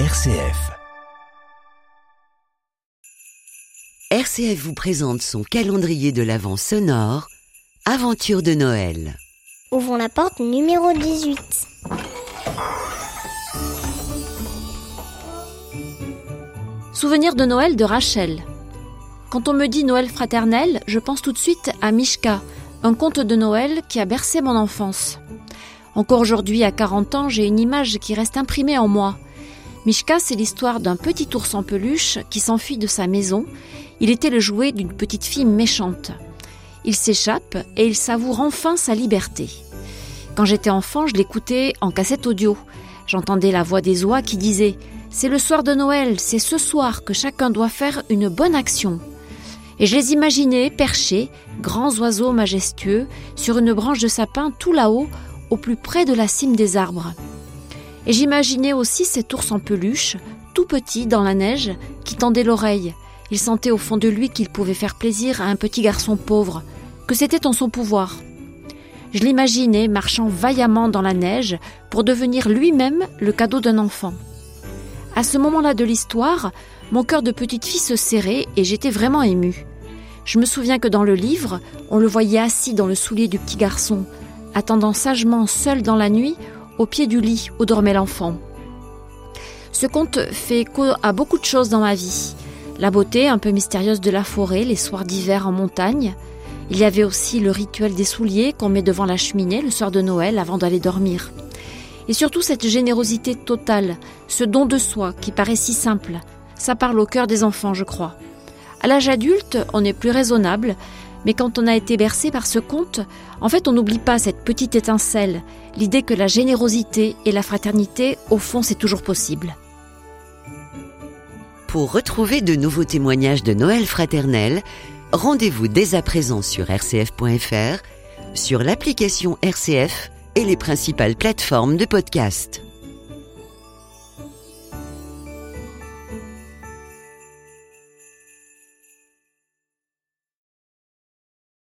RCF. RCF vous présente son calendrier de l'Avent sonore, Aventure de Noël. Ouvrons la porte numéro 18. Souvenir de Noël de Rachel. Quand on me dit Noël fraternel, je pense tout de suite à Mishka, un conte de Noël qui a bercé mon enfance. Encore aujourd'hui, à 40 ans, j'ai une image qui reste imprimée en moi. Mishka, c'est l'histoire d'un petit ours en peluche qui s'enfuit de sa maison. Il était le jouet d'une petite fille méchante. Il s'échappe et il savoure enfin sa liberté. Quand j'étais enfant, je l'écoutais en cassette audio. J'entendais la voix des oies qui disait C'est le soir de Noël, c'est ce soir que chacun doit faire une bonne action. Et je les imaginais perchés, grands oiseaux majestueux, sur une branche de sapin tout là-haut, au plus près de la cime des arbres. Et j'imaginais aussi cet ours en peluche, tout petit dans la neige, qui tendait l'oreille. Il sentait au fond de lui qu'il pouvait faire plaisir à un petit garçon pauvre, que c'était en son pouvoir. Je l'imaginais marchant vaillamment dans la neige pour devenir lui-même le cadeau d'un enfant. À ce moment-là de l'histoire, mon cœur de petite fille se serrait et j'étais vraiment émue. Je me souviens que dans le livre, on le voyait assis dans le soulier du petit garçon, attendant sagement seul dans la nuit au pied du lit où dormait l'enfant. Ce conte fait écho à beaucoup de choses dans ma vie. La beauté un peu mystérieuse de la forêt, les soirs d'hiver en montagne. Il y avait aussi le rituel des souliers qu'on met devant la cheminée le soir de Noël avant d'aller dormir. Et surtout cette générosité totale, ce don de soi qui paraît si simple. Ça parle au cœur des enfants, je crois. À l'âge adulte, on est plus raisonnable, mais quand on a été bercé par ce conte, en fait, on n'oublie pas cette petite étincelle, l'idée que la générosité et la fraternité, au fond, c'est toujours possible. Pour retrouver de nouveaux témoignages de Noël fraternel, rendez-vous dès à présent sur rcf.fr, sur l'application RCF et les principales plateformes de podcast.